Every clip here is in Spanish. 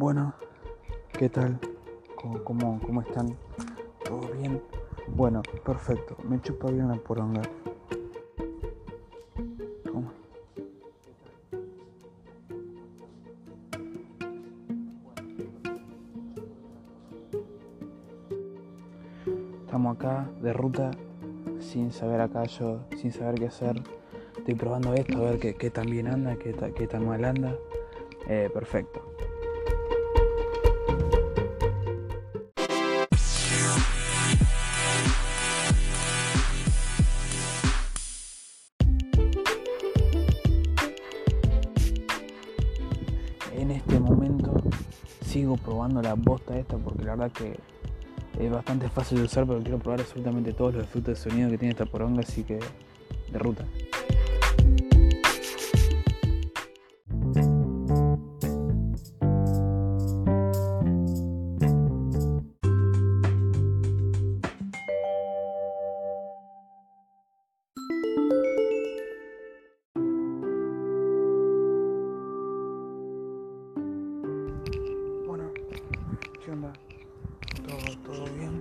Bueno, ¿qué tal? ¿Cómo, cómo, cómo están? ¿Todo bien? Bueno, perfecto. Me chupa bien la poronga. ¿Cómo? Estamos acá de ruta sin saber acá yo, sin saber qué hacer. Estoy probando esto, a ver qué, qué tan bien anda, qué, qué tan mal anda. Eh, perfecto. En este momento sigo probando la bosta esta porque la verdad que es bastante fácil de usar, pero quiero probar absolutamente todos los efectos de sonido que tiene esta poronga, así que de ruta. ¿Todo, bien?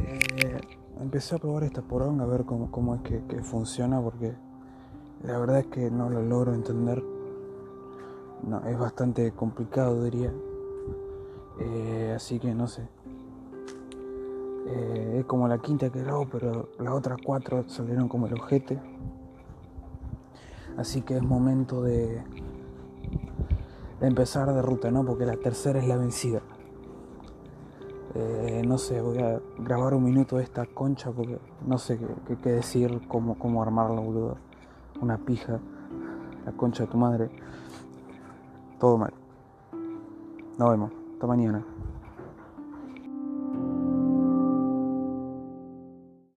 Eh, empecé a probar esta poronga a ver cómo, cómo es que, que funciona porque la verdad es que no lo logro entender. No, es bastante complicado diría. Eh, así que no sé. Eh, es como la quinta que grabo, pero las otras cuatro salieron como el ojete. Así que es momento de, de empezar de ruta, ¿no? Porque la tercera es la vencida. Eh, no sé, voy a grabar un minuto de esta concha porque no sé qué, decir, cómo, cómo armarla, boludo. Una pija, la concha de tu madre. Todo mal. Nos vemos. Hasta mañana.